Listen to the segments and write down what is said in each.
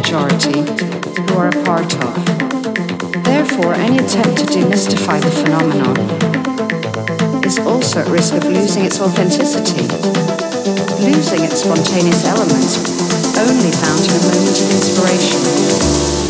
majority you are a part of. Therefore, any attempt to demystify the phenomenon is also at risk of losing its authenticity, losing its spontaneous elements, only found in a moment of inspiration.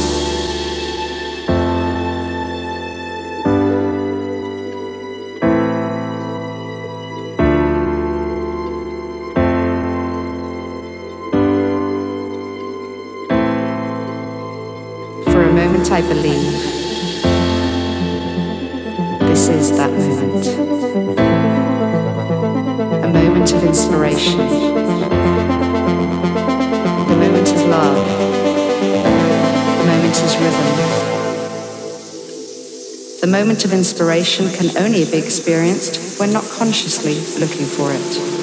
Moment of inspiration can only be experienced when not consciously looking for it.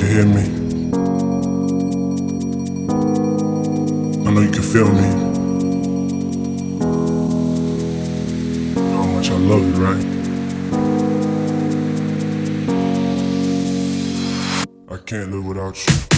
can hear me. I know you can feel me. How much I love you, right? I can't live without you.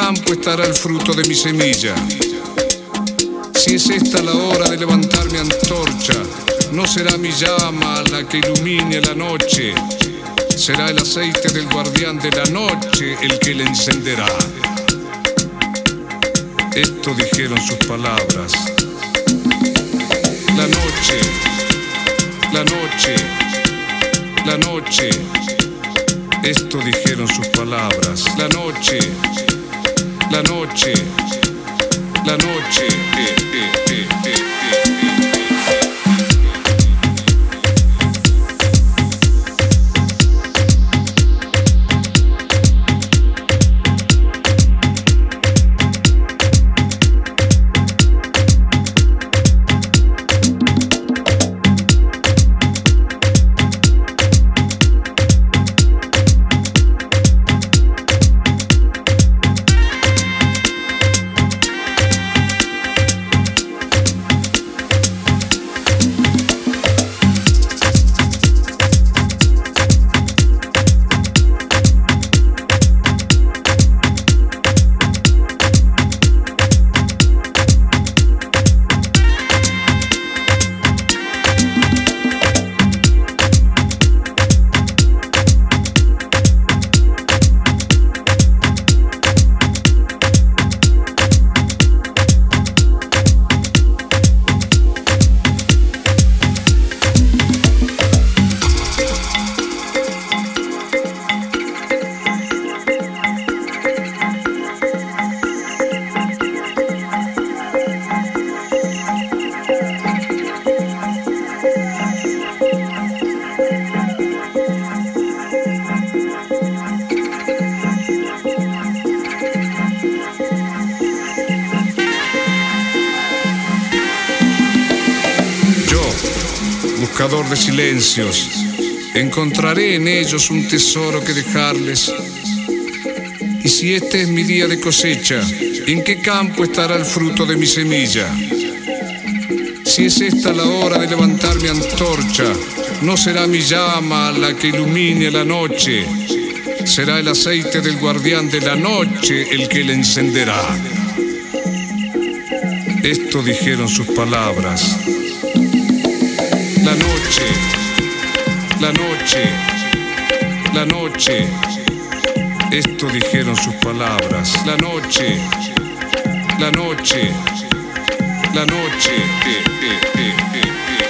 Campo estará el fruto de mi semilla? Si es esta la hora de levantar mi antorcha, no será mi llama la que ilumine la noche, será el aceite del guardián de la noche el que la encenderá. Esto dijeron sus palabras. La noche, la noche, la noche. Esto dijeron sus palabras. La noche, la noche, la noche. Eh, eh, eh. Encontraré en ellos un tesoro que dejarles. Y si este es mi día de cosecha, ¿en qué campo estará el fruto de mi semilla? Si es esta la hora de levantar mi antorcha, no será mi llama la que ilumine la noche, será el aceite del guardián de la noche el que la encenderá. Esto dijeron sus palabras. La noche, la noche, la noche. Esto dijeron sus palabras. La noche, la noche, la noche. Eh, eh, eh,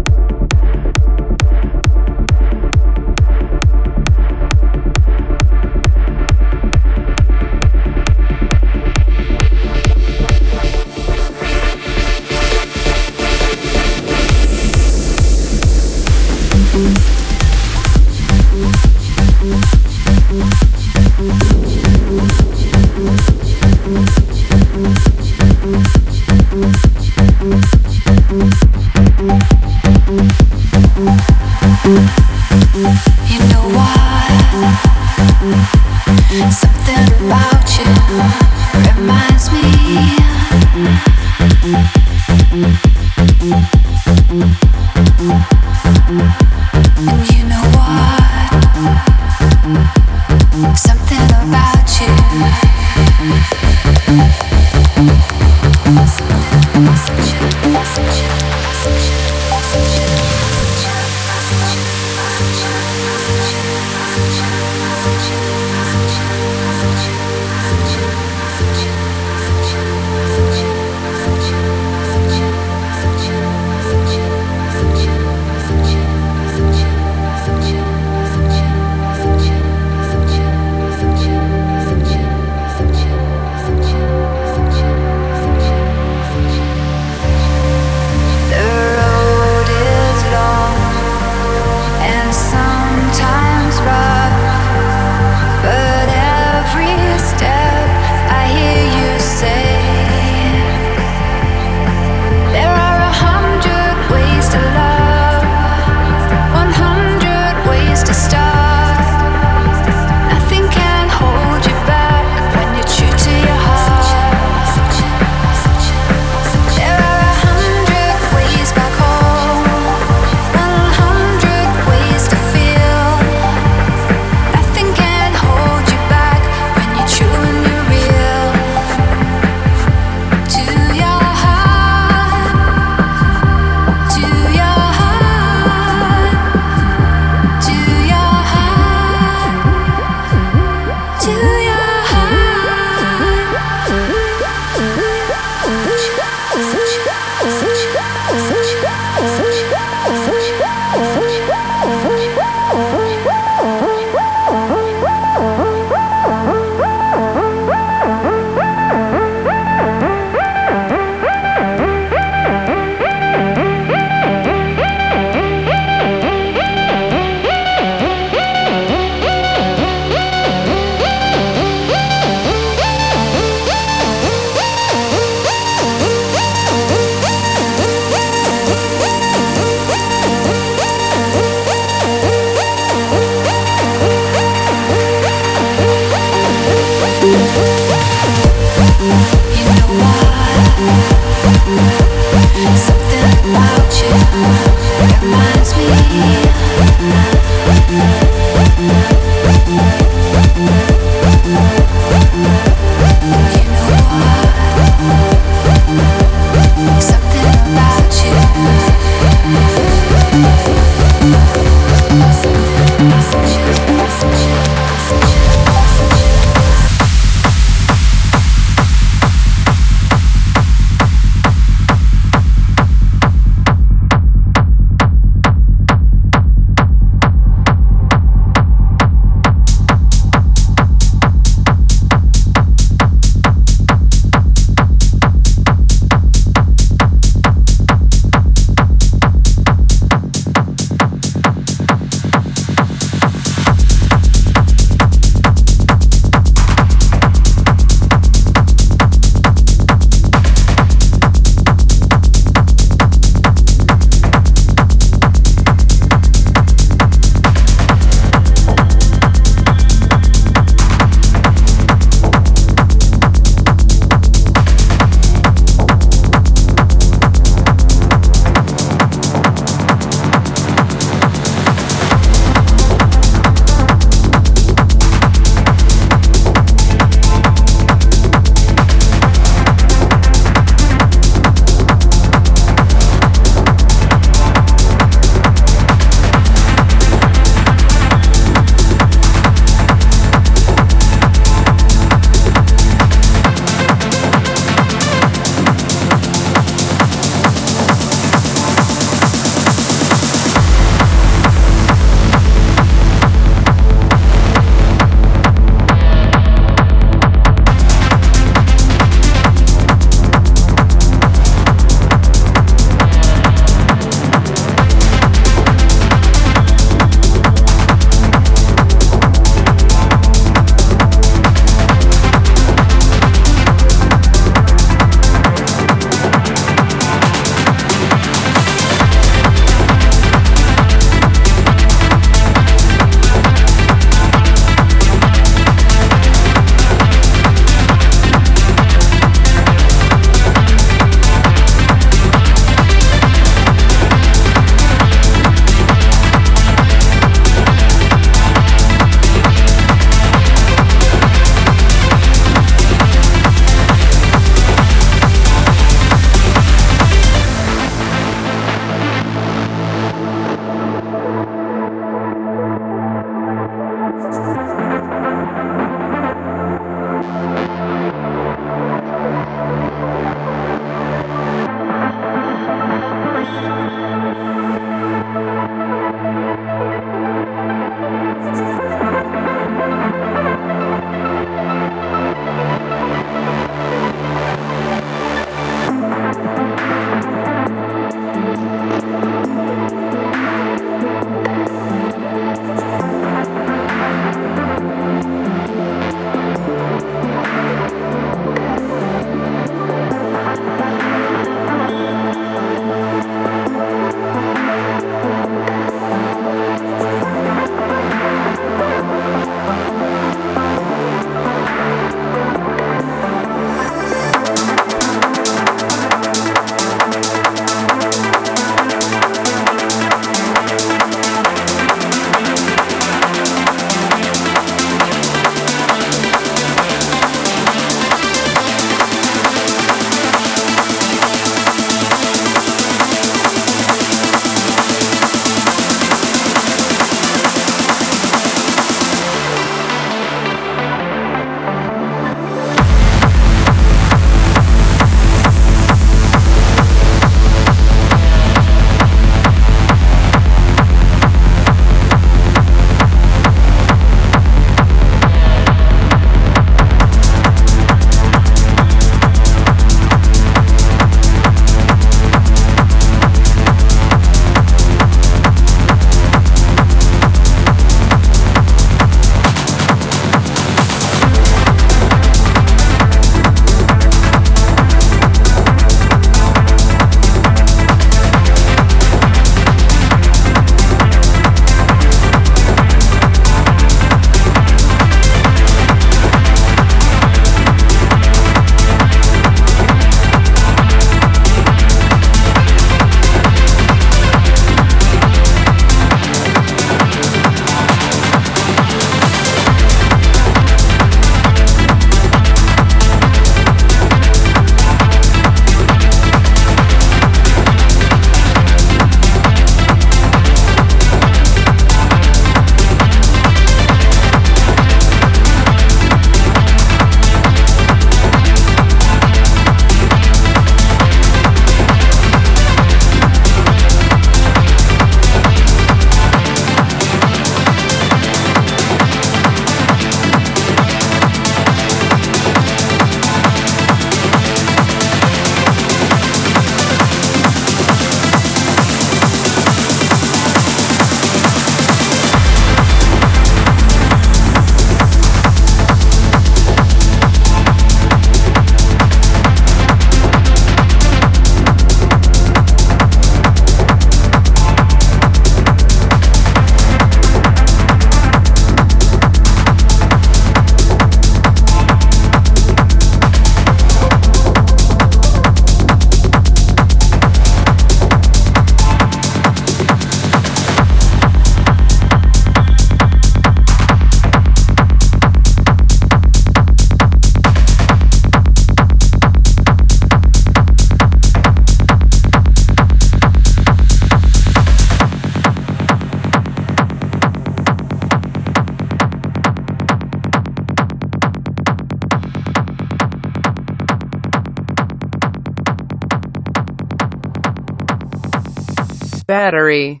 battery